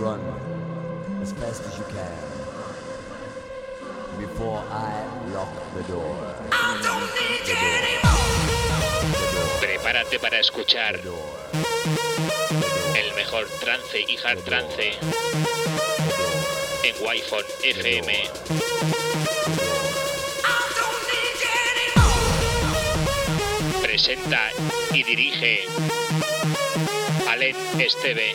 run as fast as you can before I lock the door. Prepárate para escuchar el mejor trance y hard trance en Wi-Fi FM. Presenta y dirige Alen Esteve.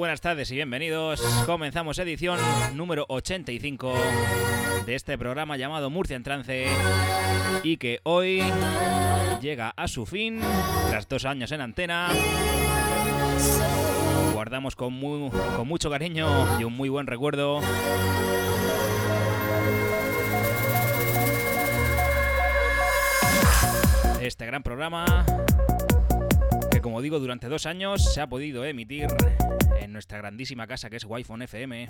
Buenas tardes y bienvenidos. Comenzamos edición número 85 de este programa llamado Murcia en Trance y que hoy llega a su fin tras dos años en antena. Guardamos con, mucho cariño y un muy buen recuerdo este gran programa como digo durante dos años se ha podido emitir en nuestra grandísima casa que es wi FM.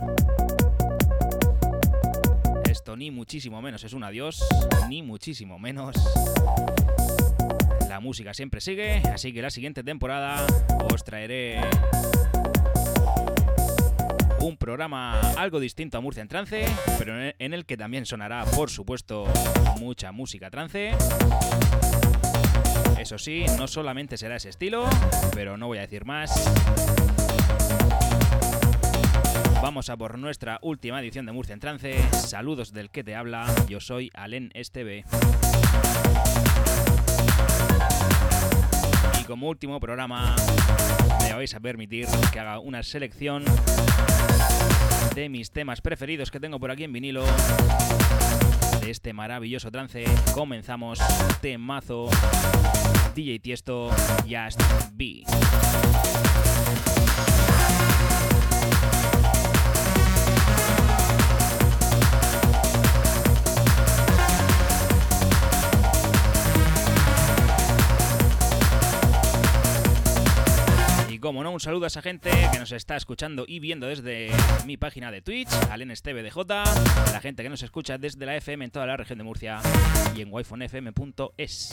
Esto ni muchísimo menos es un adiós, ni muchísimo menos. La música siempre sigue, así que la siguiente temporada os traeré un programa algo distinto a Murcia en trance, pero en el que también sonará, por supuesto, mucha música trance. Eso sí, no solamente será ese estilo, pero no voy a decir más. Vamos a por nuestra última edición de Murcia en Trance. Saludos del que te habla, yo soy Alen Esteve. Y como último programa, me vais a permitir que haga una selección de mis temas preferidos que tengo por aquí en vinilo. De este maravilloso trance, comenzamos temazo DJ Tiesto Just Be. Como no, un saludo a esa gente que nos está escuchando y viendo desde mi página de Twitch, al NSTVDJ, a la gente que nos escucha desde la FM en toda la región de Murcia y en wifonfm.es.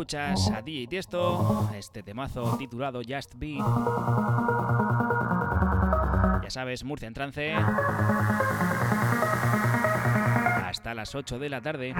escuchas a DJ Tiesto, este temazo titulado Just Be. Ya sabes, Murcia en trance. Hasta las 8 de la tarde.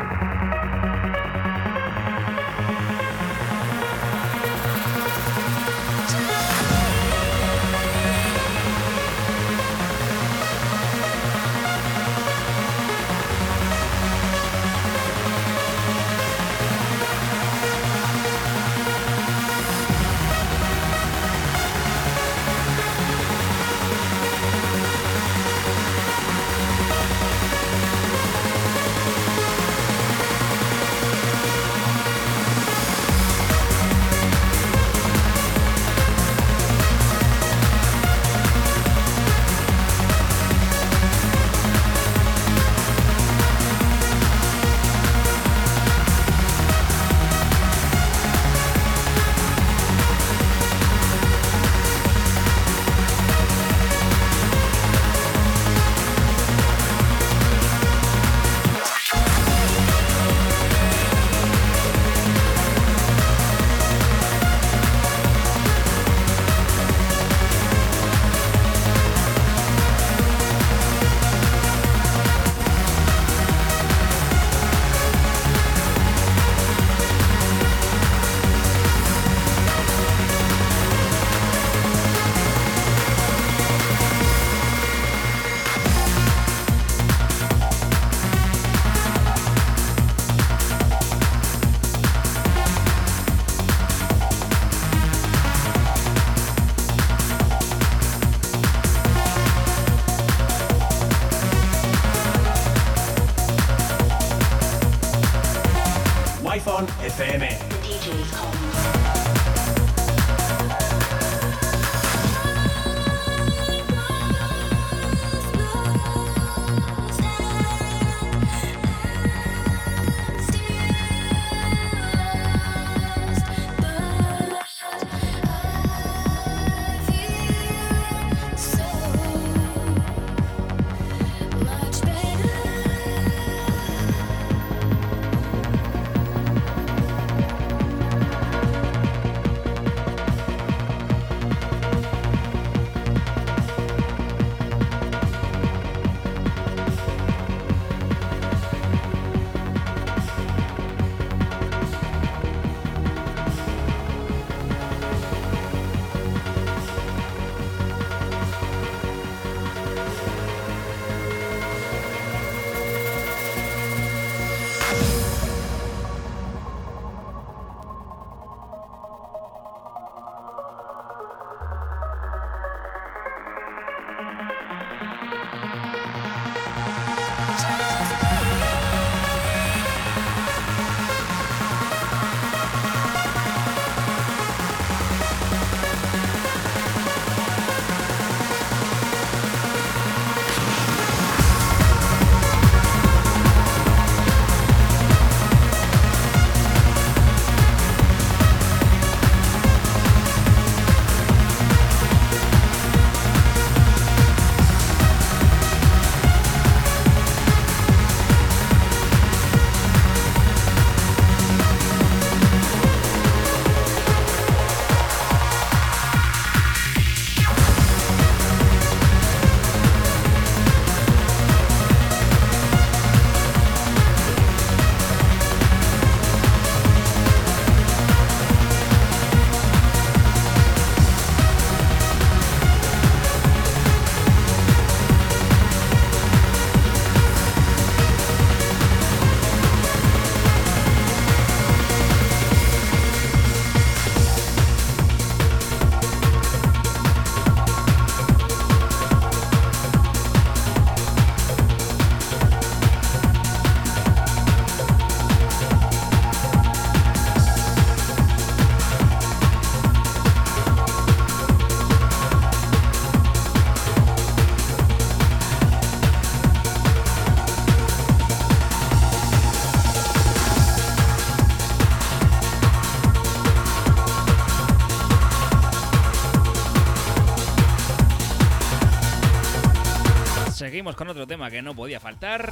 Seguimos con otro tema que no podía faltar.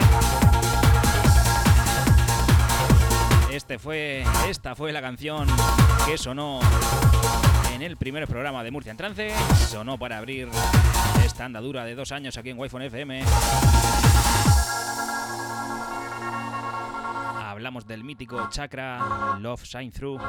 Este fue, esta fue la canción que sonó en el primer programa de Murcia en Trance. Sonó para abrir esta andadura de dos años aquí en Wi-Fi FM. Hablamos del mítico chakra Love Shine Through.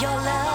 Your love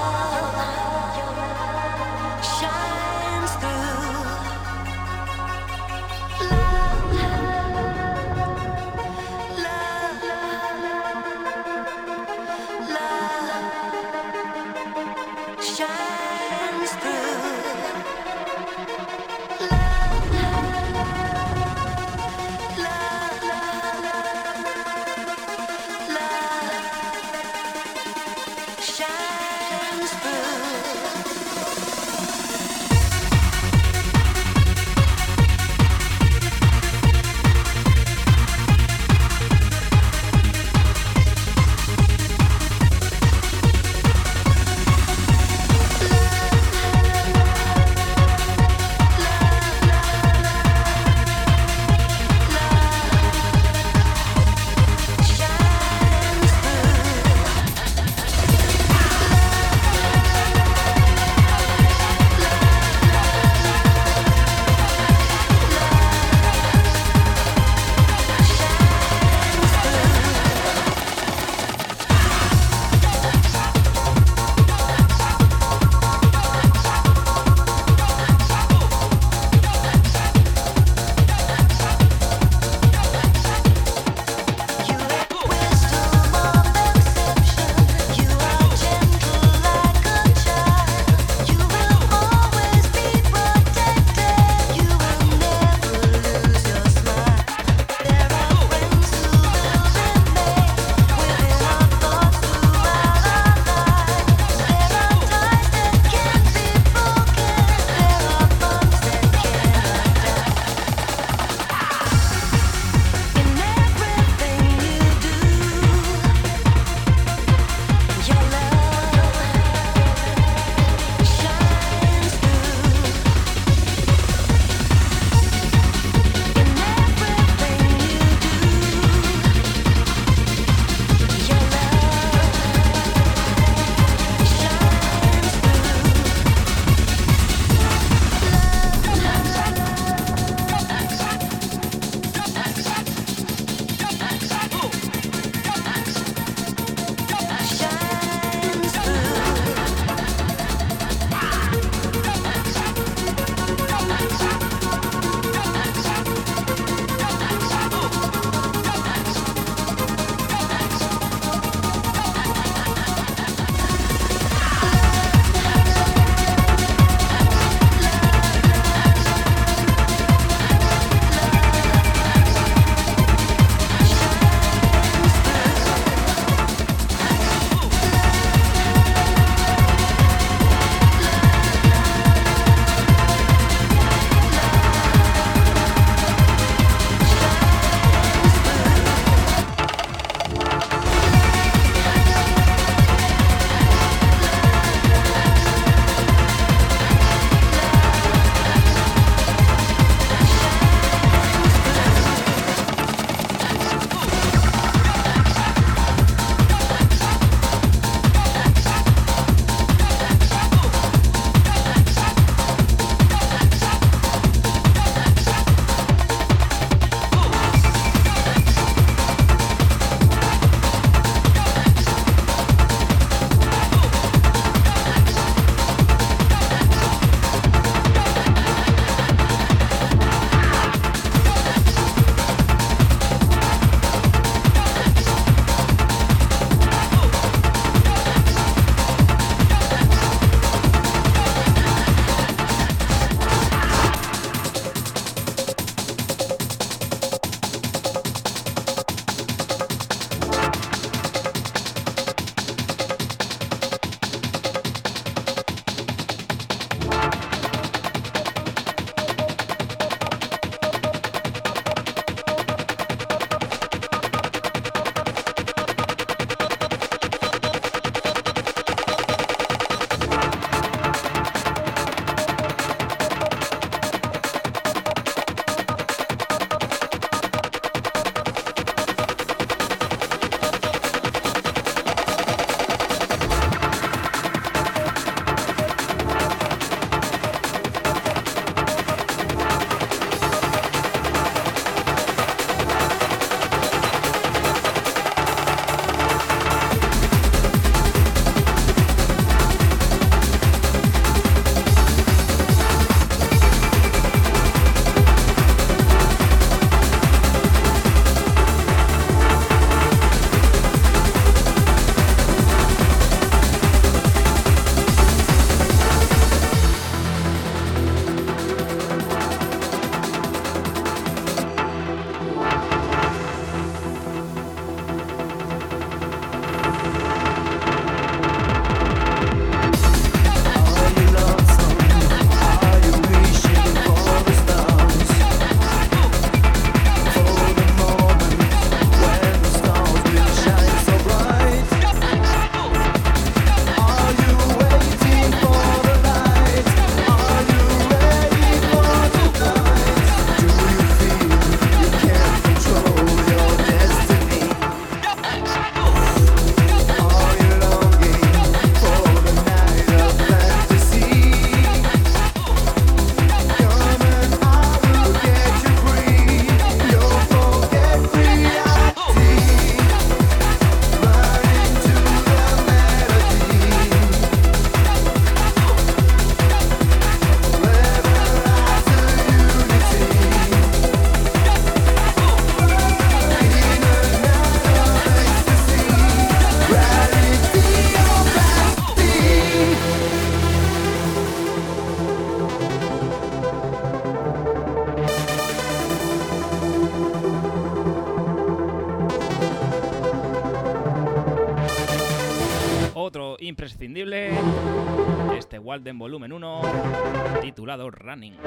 Walden Volumen 1, titulado Running.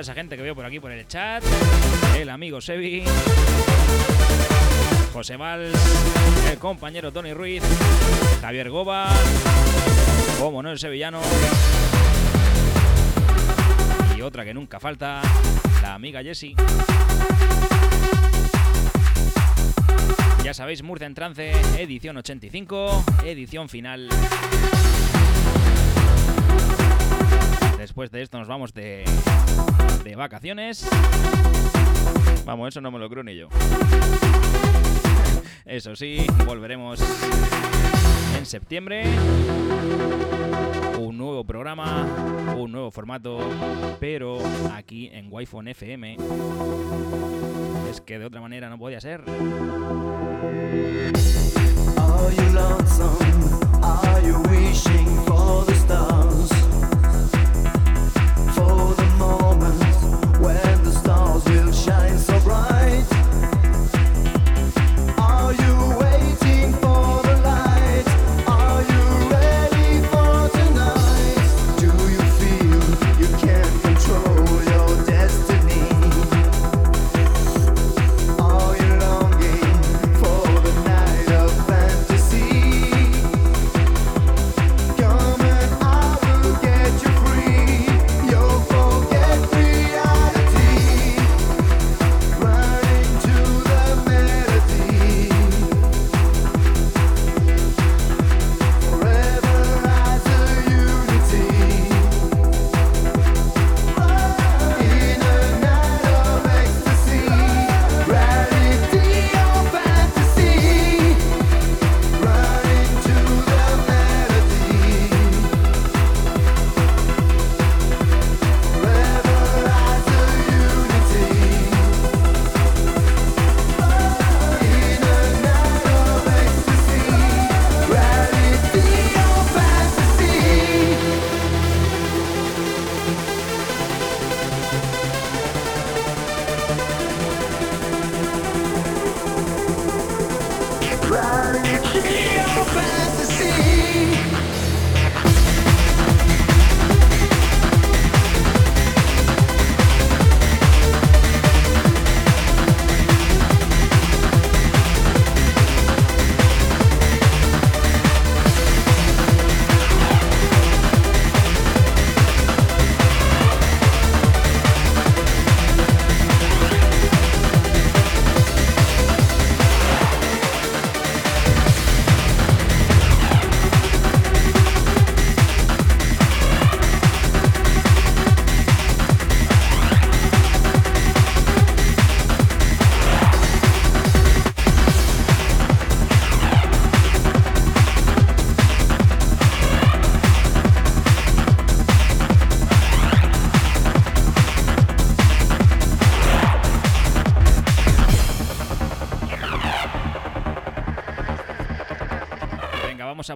Esa gente que veo por aquí por el chat. El amigo Sebi. José Valls, el compañero Tony Ruiz, Javier Goba, como no el sevillano, y otra que nunca falta, la amiga Jessie. Ya sabéis, Murcia en trance, edición 85, edición final. Después de esto nos vamos de, de vacaciones. Vamos, eso no me lo creo ni yo. Eso sí, volveremos en septiembre. Un nuevo programa, un nuevo formato, pero aquí en Wi-Fi FM. Es que de otra manera no podía ser.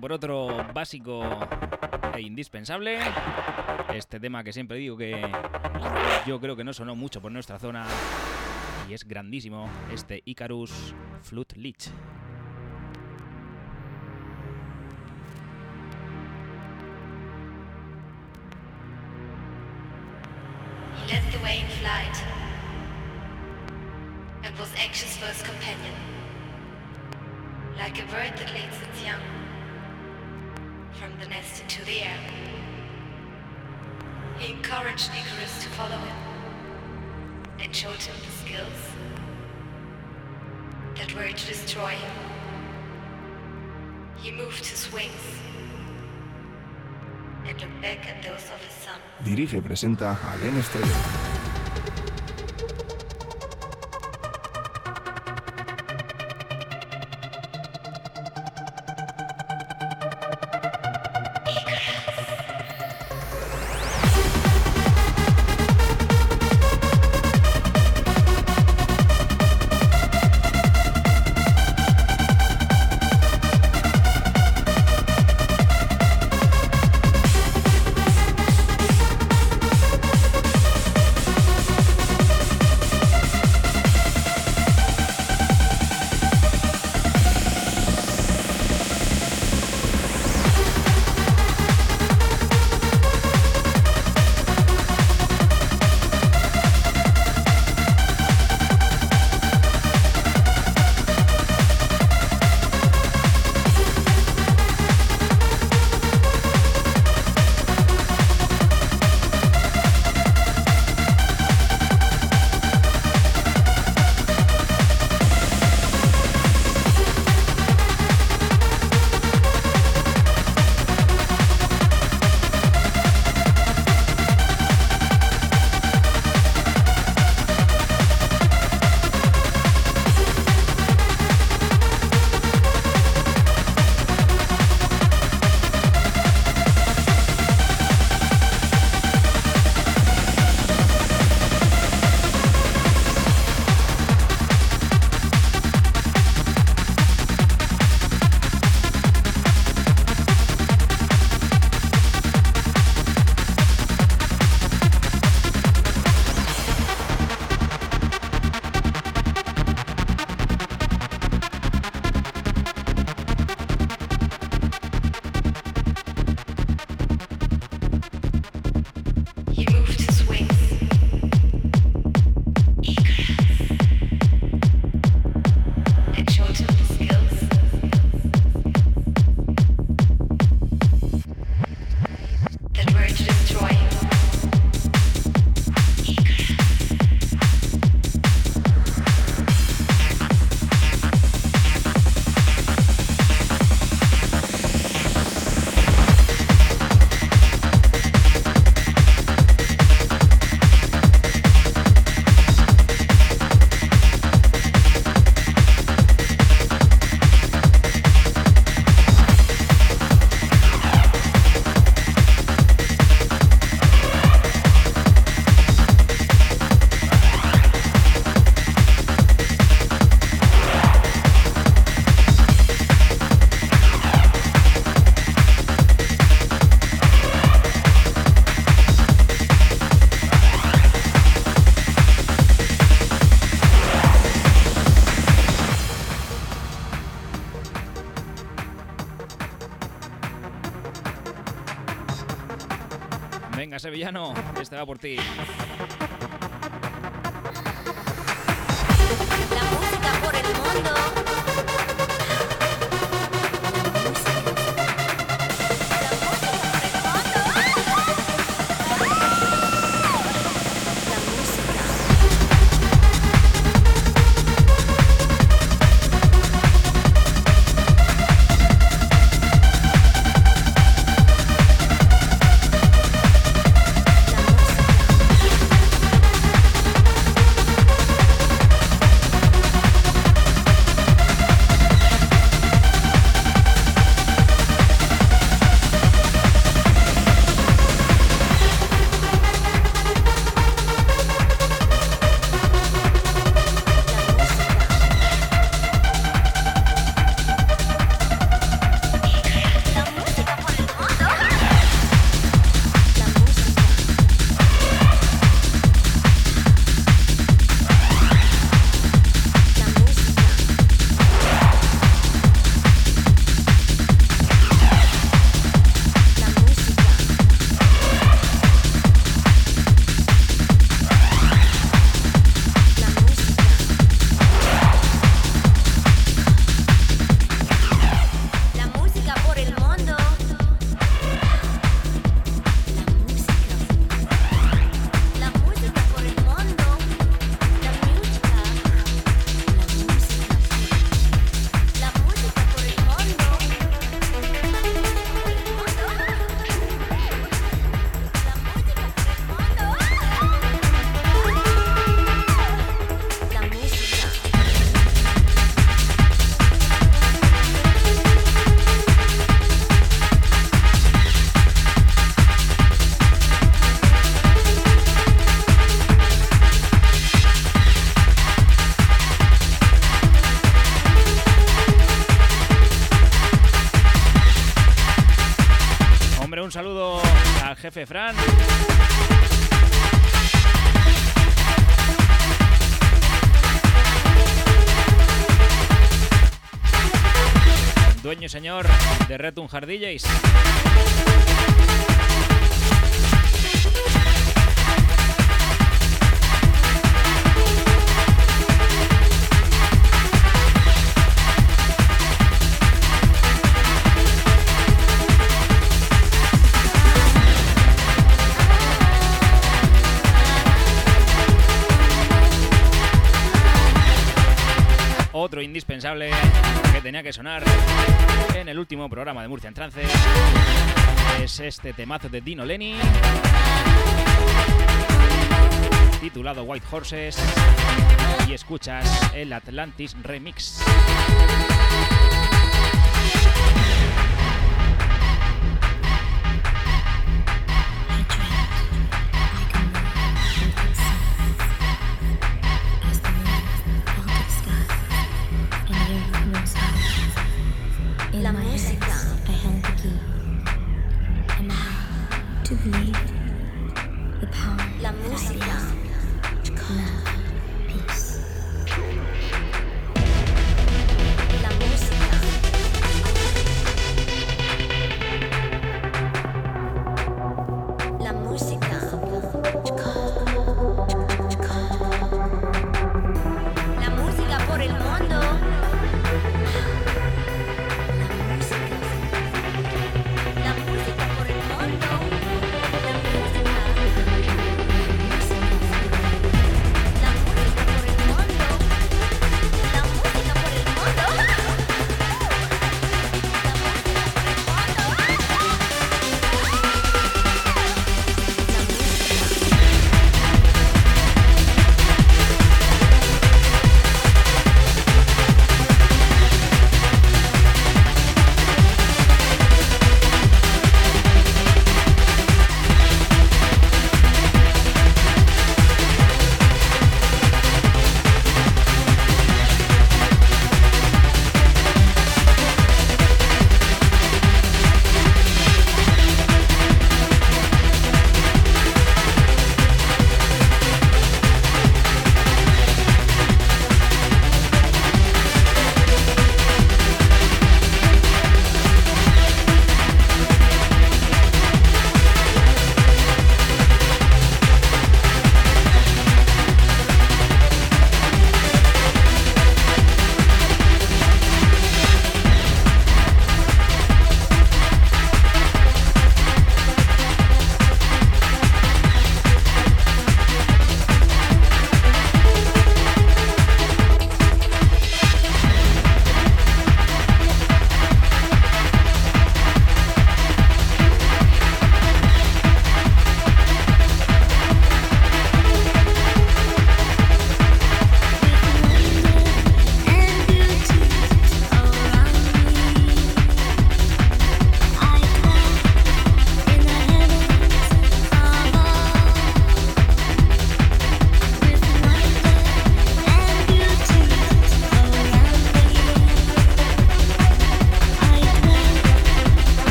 Por otro básico e indispensable. Este tema que siempre digo que yo creo que no sonó mucho por nuestra zona y es grandísimo. Este Icarus Flute Leech. Led the way in flight and was anxious for his companion. Like a bird that leads its young from the nest into the air. He encouraged Icarus to follow him and showed him the skills that were to destroy him. He moved his wings and looked back at those of his son. Dirige presenta a Len Estrella. Sevillano, este va por ti. La música por el mundo. Retum Hard. Otro indispensable que tenía que sonar en el último programa de Murcia en Trance es este temazo de Dino Lenny titulado White Horses y escuchas el Atlantis Remix.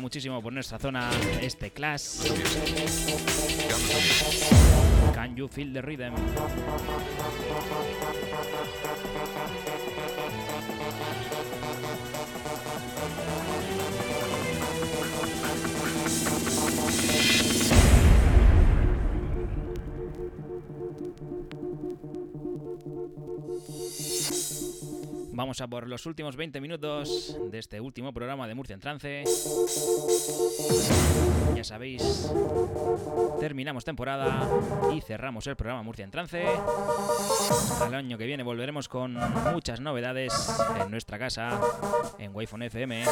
Muchísimo por nuestra zona, este Clash. Can you feel the rhythm? Vamos a por los últimos 20 minutos de este último programa de Murcia en Trance. Ya sabéis, terminamos temporada y cerramos el programa Murcia en Trance. Al año que viene volveremos con muchas novedades en nuestra casa, en wi FM.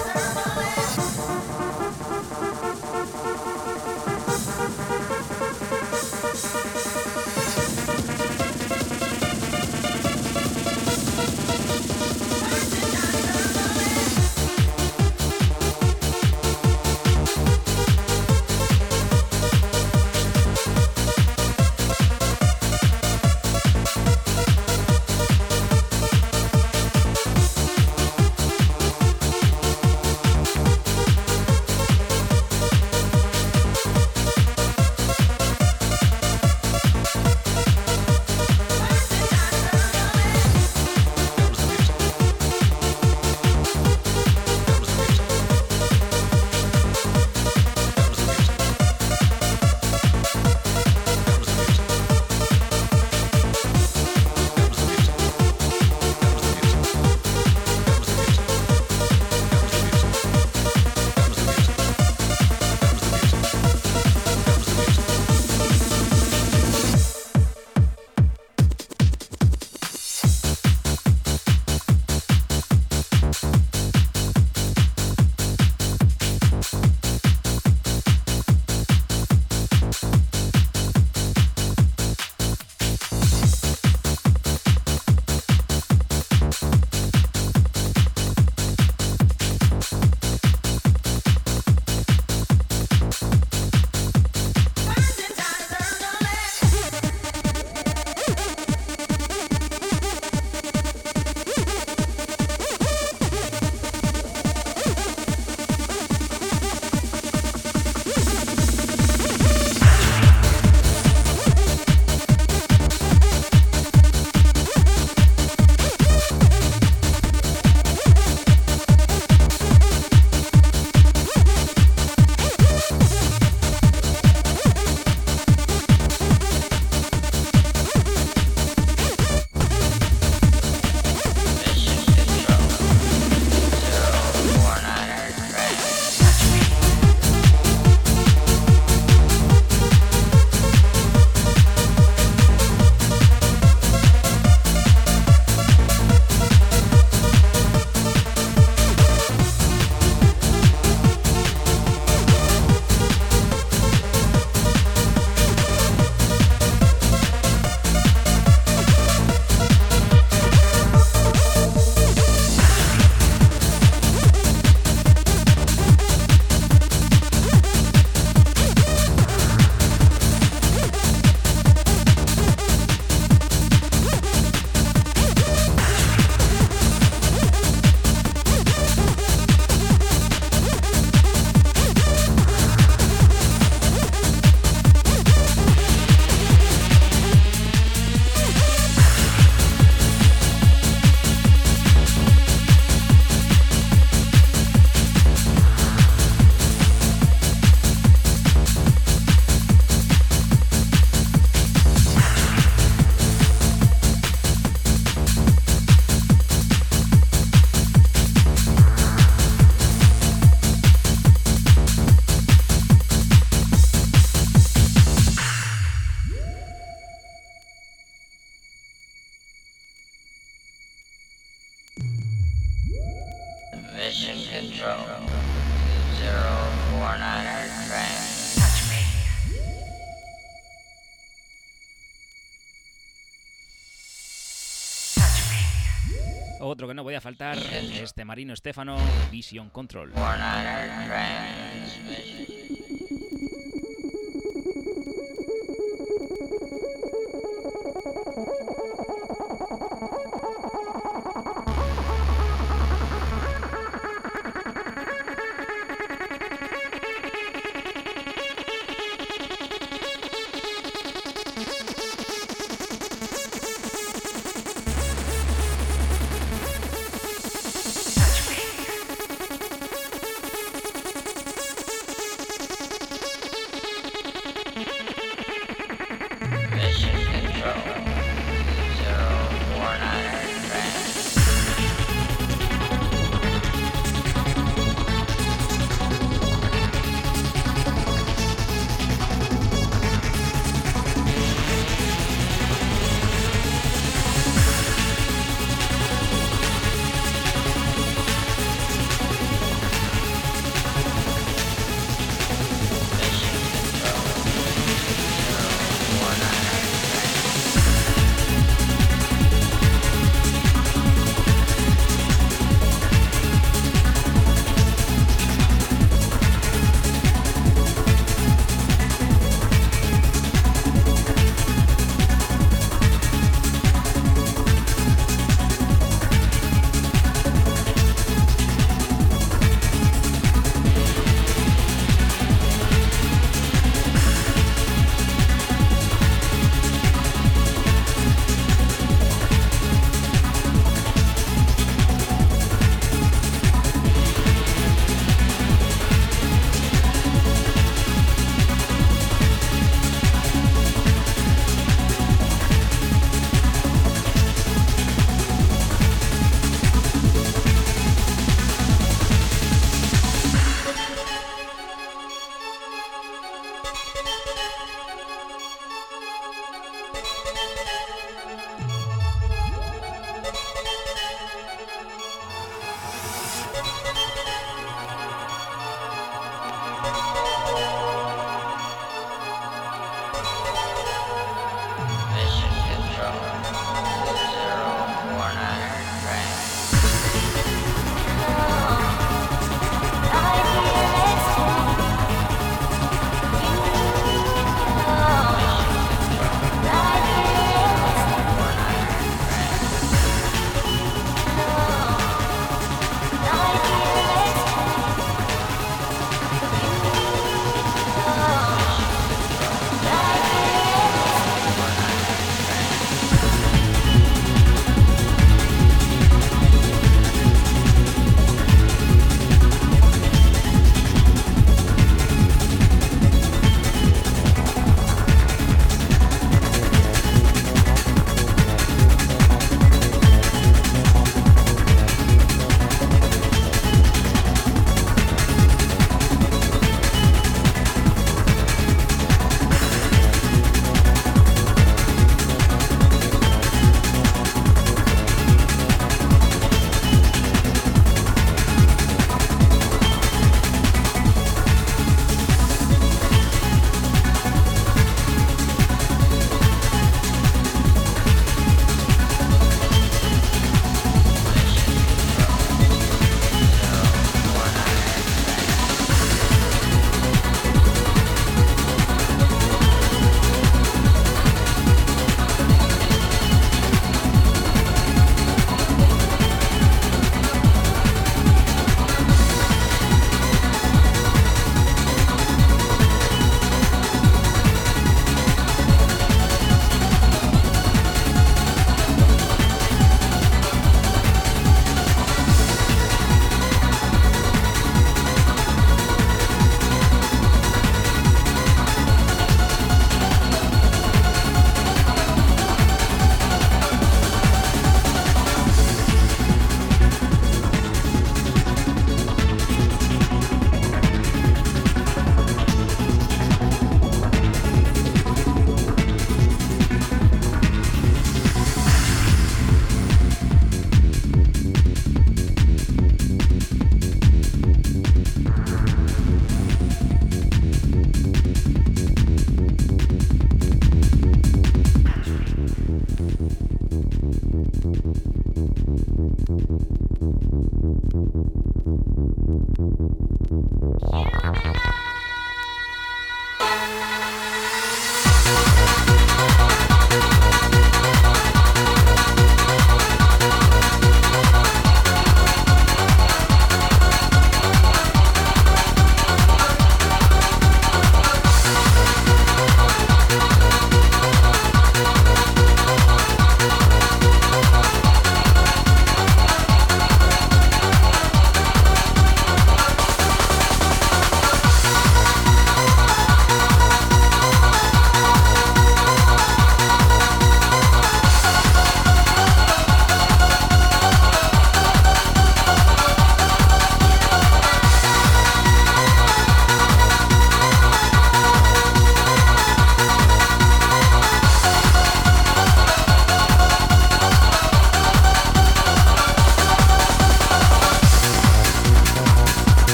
Este Marino Estefano, Vision Control.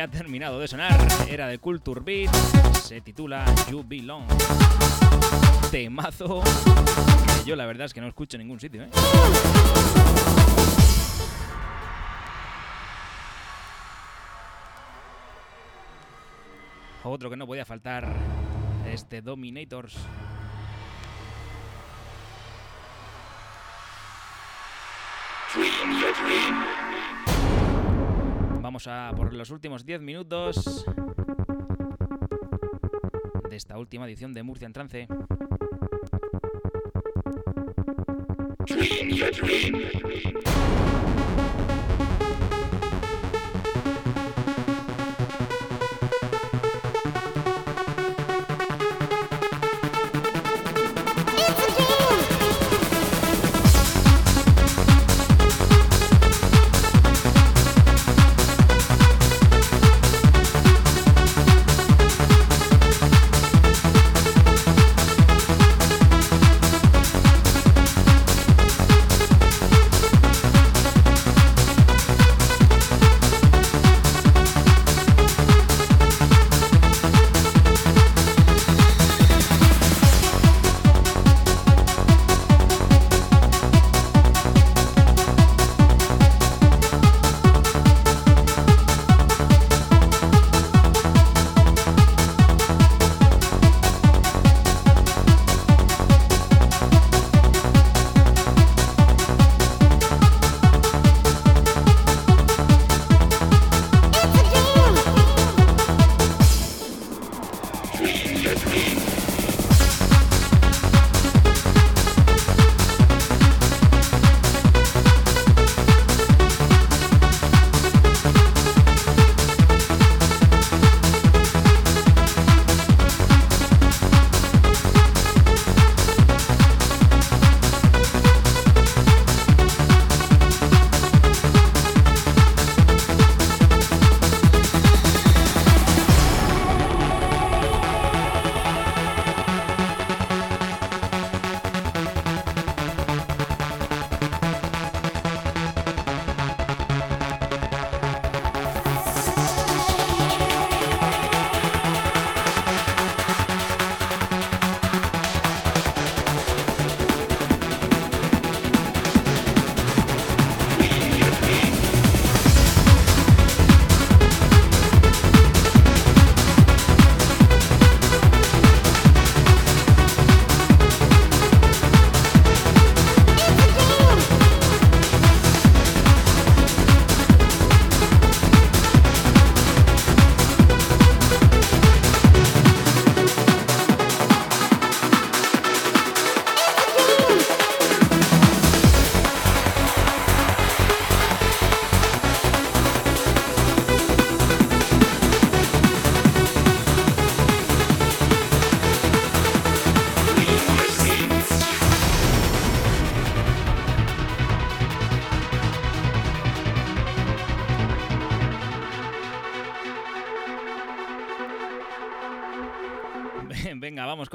Ha terminado de sonar era de Culture Beat, se titula You Belong. Temazo que yo la verdad es que no escucho en ningún sitio, ¿eh? Otro que no podía faltar, este Dominators. Vamos a por los últimos 10 minutos de esta última edición de Murcia en Trance.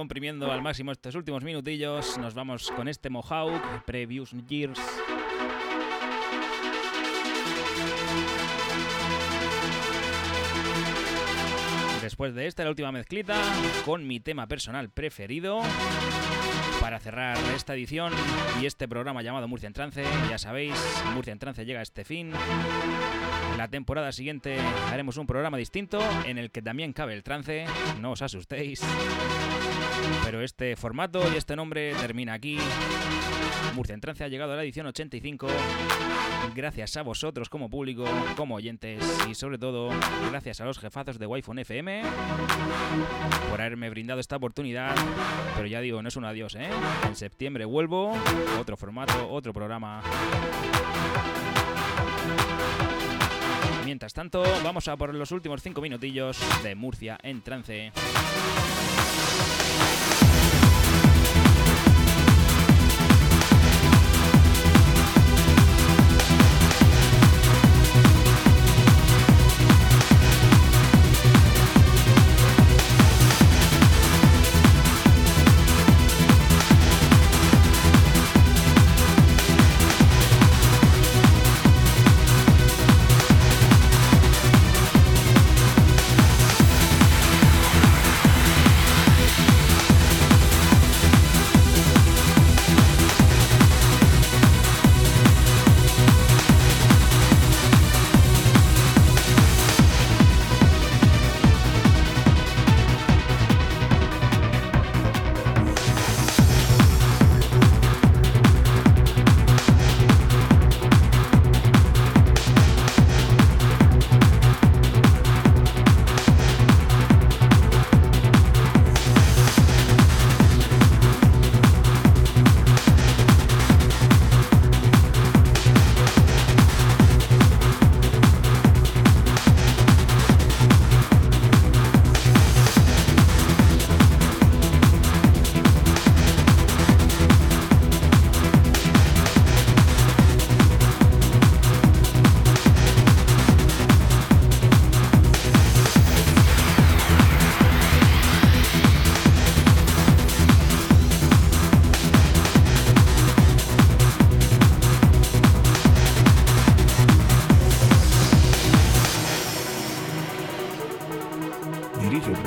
Comprimiendo al máximo estos últimos minutillos. Nos vamos con este Mohawk, Previous Years. Después de esta, la última mezclita con mi tema personal preferido. Para cerrar esta edición y este programa llamado Murcia en Trance, ya sabéis, Murcia en Trance llega a este fin. La temporada siguiente haremos un programa distinto en el que también cabe el trance, no os asustéis. Pero este formato y este nombre termina aquí. Murcia en Trance ha llegado a la edición 85. Gracias a vosotros como público, como oyentes y sobre todo gracias a los jefazos de Wi-Fi FM por haberme brindado esta oportunidad. Pero ya digo, no es un adiós, ¿eh? En septiembre vuelvo, otro formato, otro programa. Mientras tanto, vamos a por los últimos cinco minutillos de Murcia en trance.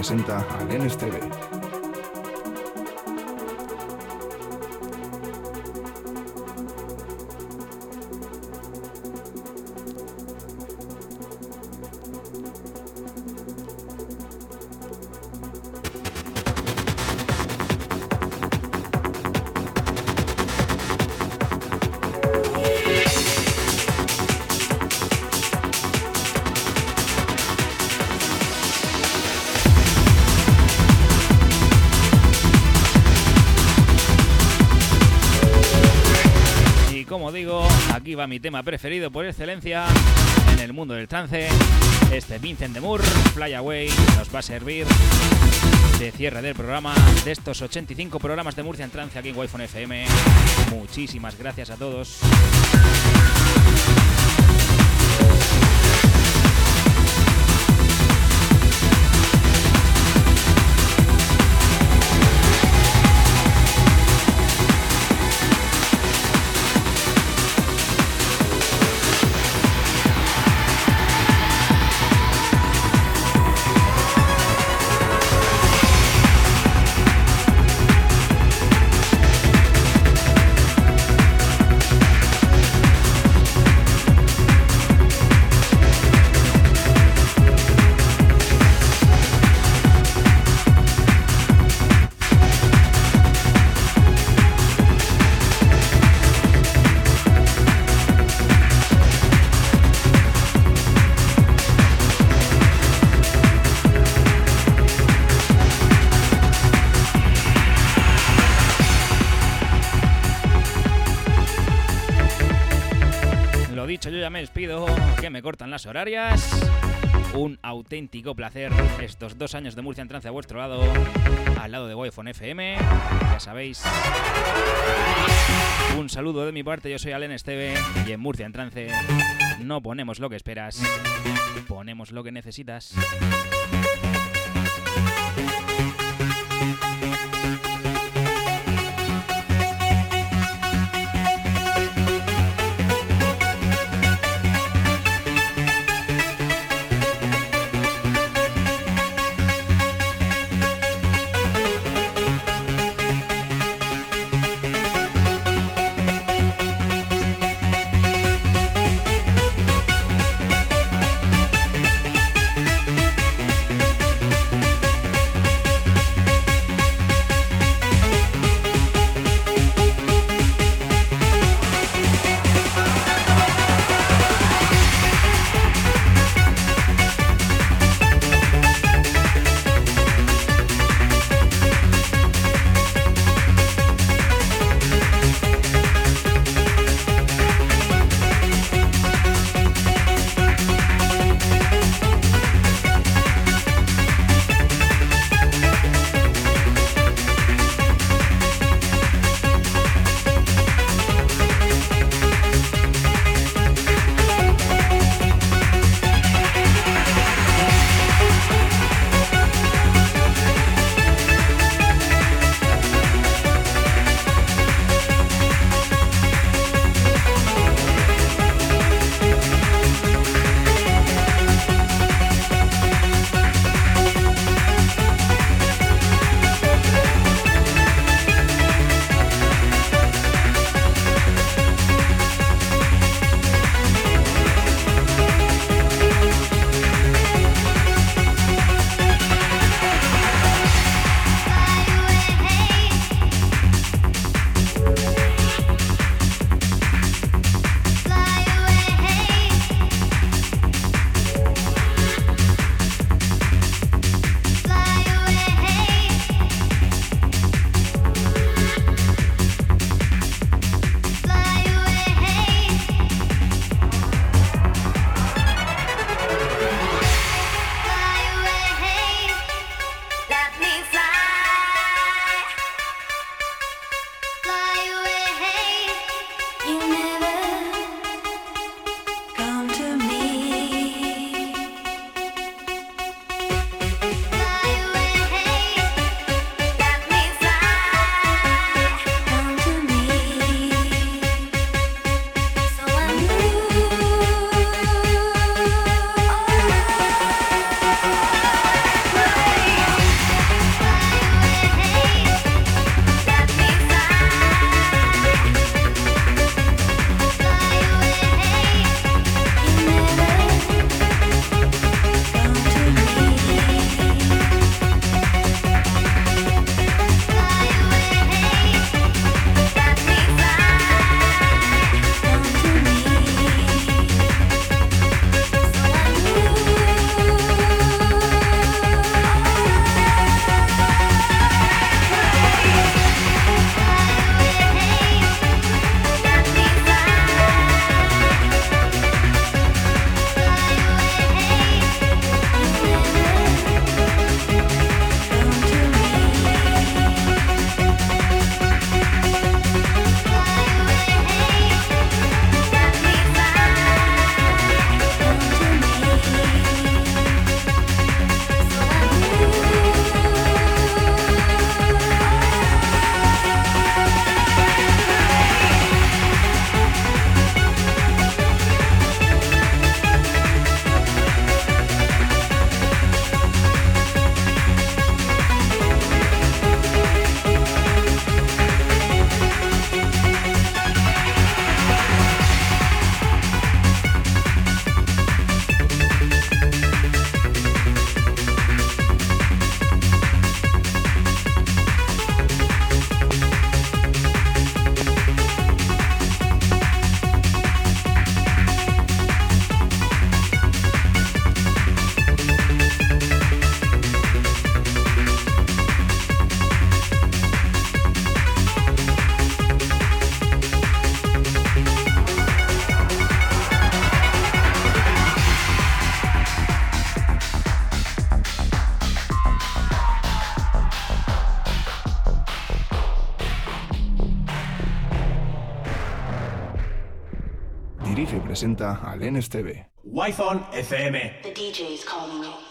Presenta a Lenes va mi tema preferido por excelencia en el mundo del trance. Este Vincent de Moore, Fly Away, nos va a servir de cierre del programa, de estos 85 programas de Murcia en trance aquí en Wi-Fi FM. Muchísimas gracias a todos. Despido, que me cortan las horarias. Un auténtico placer estos dos años de Murcia en trance a vuestro lado, al lado de Wi-Fi FM, ya sabéis. Un saludo de mi parte, yo soy Alen Esteve y en Murcia en trance no ponemos lo que esperas, ponemos lo que necesitas. Al NSTV. Wi-Fi FM. The DJ's calling you.